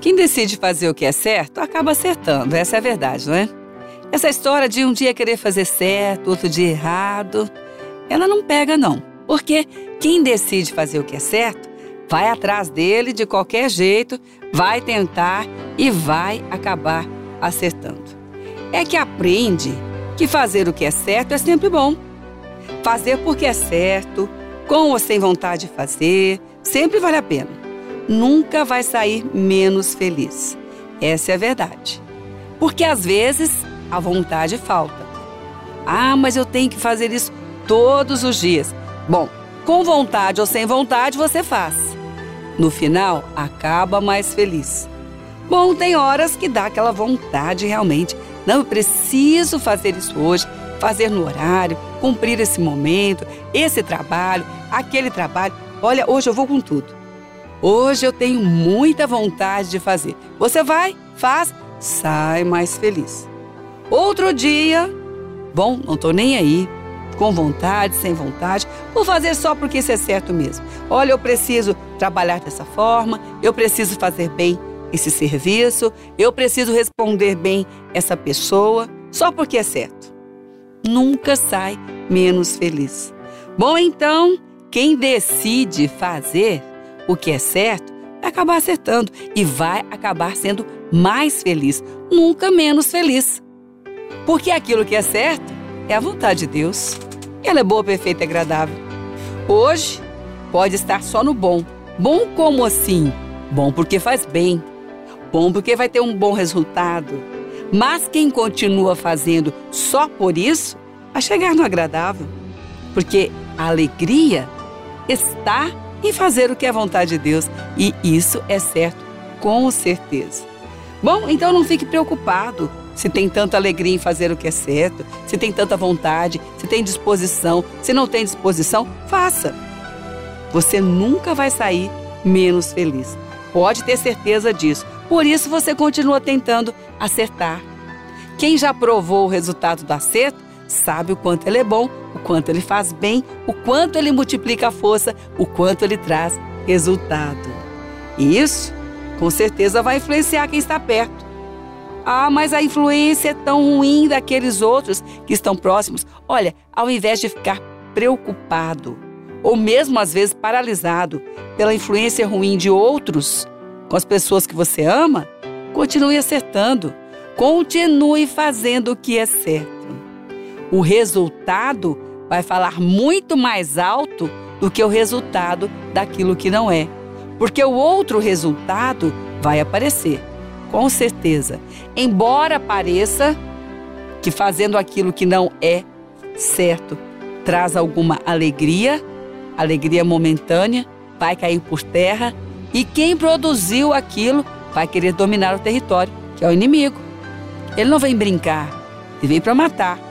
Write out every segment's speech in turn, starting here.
Quem decide fazer o que é certo acaba acertando, essa é a verdade, não é? Essa história de um dia querer fazer certo, outro dia errado, ela não pega, não. Porque quem decide fazer o que é certo vai atrás dele de qualquer jeito, vai tentar e vai acabar acertando. É que aprende que fazer o que é certo é sempre bom. Fazer porque é certo, com ou sem vontade de fazer, sempre vale a pena. Nunca vai sair menos feliz. Essa é a verdade. Porque às vezes a vontade falta. Ah, mas eu tenho que fazer isso todos os dias. Bom, com vontade ou sem vontade você faz. No final, acaba mais feliz. Bom, tem horas que dá aquela vontade realmente. Não, eu preciso fazer isso hoje, fazer no horário, cumprir esse momento, esse trabalho, aquele trabalho. Olha, hoje eu vou com tudo. Hoje eu tenho muita vontade de fazer. Você vai, faz, sai mais feliz. Outro dia, bom, não estou nem aí, com vontade, sem vontade, vou fazer só porque isso é certo mesmo. Olha, eu preciso trabalhar dessa forma, eu preciso fazer bem esse serviço, eu preciso responder bem essa pessoa, só porque é certo. Nunca sai menos feliz. Bom, então, quem decide fazer o que é certo vai acabar acertando e vai acabar sendo mais feliz, nunca menos feliz. Porque aquilo que é certo é a vontade de Deus. Ela é boa, perfeita e agradável. Hoje pode estar só no bom. Bom como assim? Bom porque faz bem. Bom porque vai ter um bom resultado. Mas quem continua fazendo só por isso, vai chegar no agradável. Porque a alegria está em fazer o que é vontade de Deus. E isso é certo, com certeza. Bom, então não fique preocupado se tem tanta alegria em fazer o que é certo, se tem tanta vontade, se tem disposição. Se não tem disposição, faça. Você nunca vai sair menos feliz. Pode ter certeza disso. Por isso você continua tentando acertar. Quem já provou o resultado do acerto sabe o quanto ele é bom, quanto ele faz bem, o quanto ele multiplica a força, o quanto ele traz resultado. E isso, com certeza, vai influenciar quem está perto. Ah, mas a influência é tão ruim daqueles outros que estão próximos. Olha, ao invés de ficar preocupado, ou mesmo às vezes paralisado pela influência ruim de outros com as pessoas que você ama, continue acertando. Continue fazendo o que é certo. O resultado vai falar muito mais alto do que o resultado daquilo que não é. Porque o outro resultado vai aparecer com certeza. Embora pareça que fazendo aquilo que não é certo traz alguma alegria, alegria momentânea, vai cair por terra e quem produziu aquilo vai querer dominar o território, que é o inimigo. Ele não vem brincar, ele vem para matar.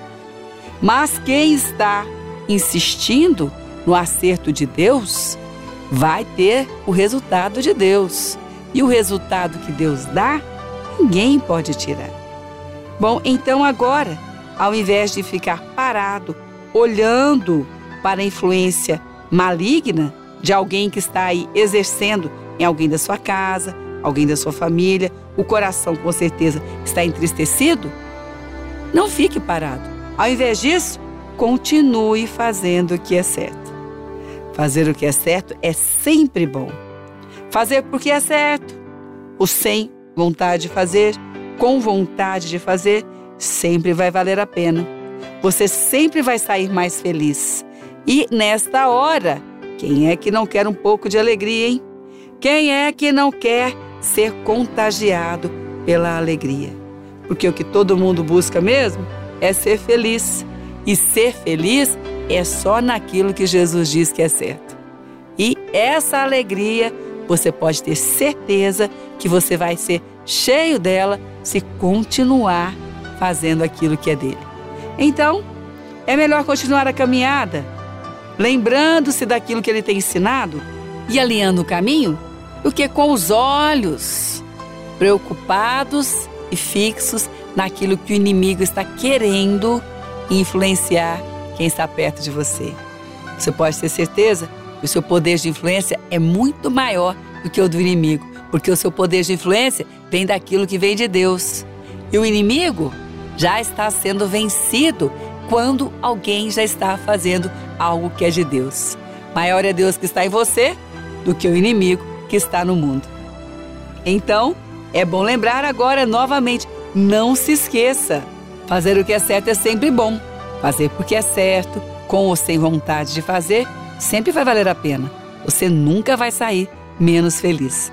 Mas quem está insistindo no acerto de Deus vai ter o resultado de Deus. E o resultado que Deus dá, ninguém pode tirar. Bom, então agora, ao invés de ficar parado, olhando para a influência maligna de alguém que está aí exercendo em alguém da sua casa, alguém da sua família, o coração com certeza está entristecido, não fique parado. Ao invés disso, continue fazendo o que é certo. Fazer o que é certo é sempre bom. Fazer porque é certo. O sem vontade de fazer, com vontade de fazer, sempre vai valer a pena. Você sempre vai sair mais feliz. E nesta hora, quem é que não quer um pouco de alegria, hein? Quem é que não quer ser contagiado pela alegria? Porque o que todo mundo busca mesmo é ser feliz. E ser feliz é só naquilo que Jesus diz que é certo. E essa alegria você pode ter certeza que você vai ser cheio dela se continuar fazendo aquilo que é dele. Então, é melhor continuar a caminhada, lembrando-se daquilo que ele tem ensinado e alinhando o caminho, do que com os olhos preocupados e fixos naquilo que o inimigo está querendo influenciar quem está perto de você. Você pode ter certeza que o seu poder de influência é muito maior do que o do inimigo, porque o seu poder de influência vem daquilo que vem de Deus. E o inimigo já está sendo vencido quando alguém já está fazendo algo que é de Deus. Maior é Deus que está em você do que o inimigo que está no mundo. Então, é bom lembrar agora novamente: não se esqueça. Fazer o que é certo é sempre bom. Fazer porque é certo, com ou sem vontade de fazer, sempre vai valer a pena. Você nunca vai sair menos feliz.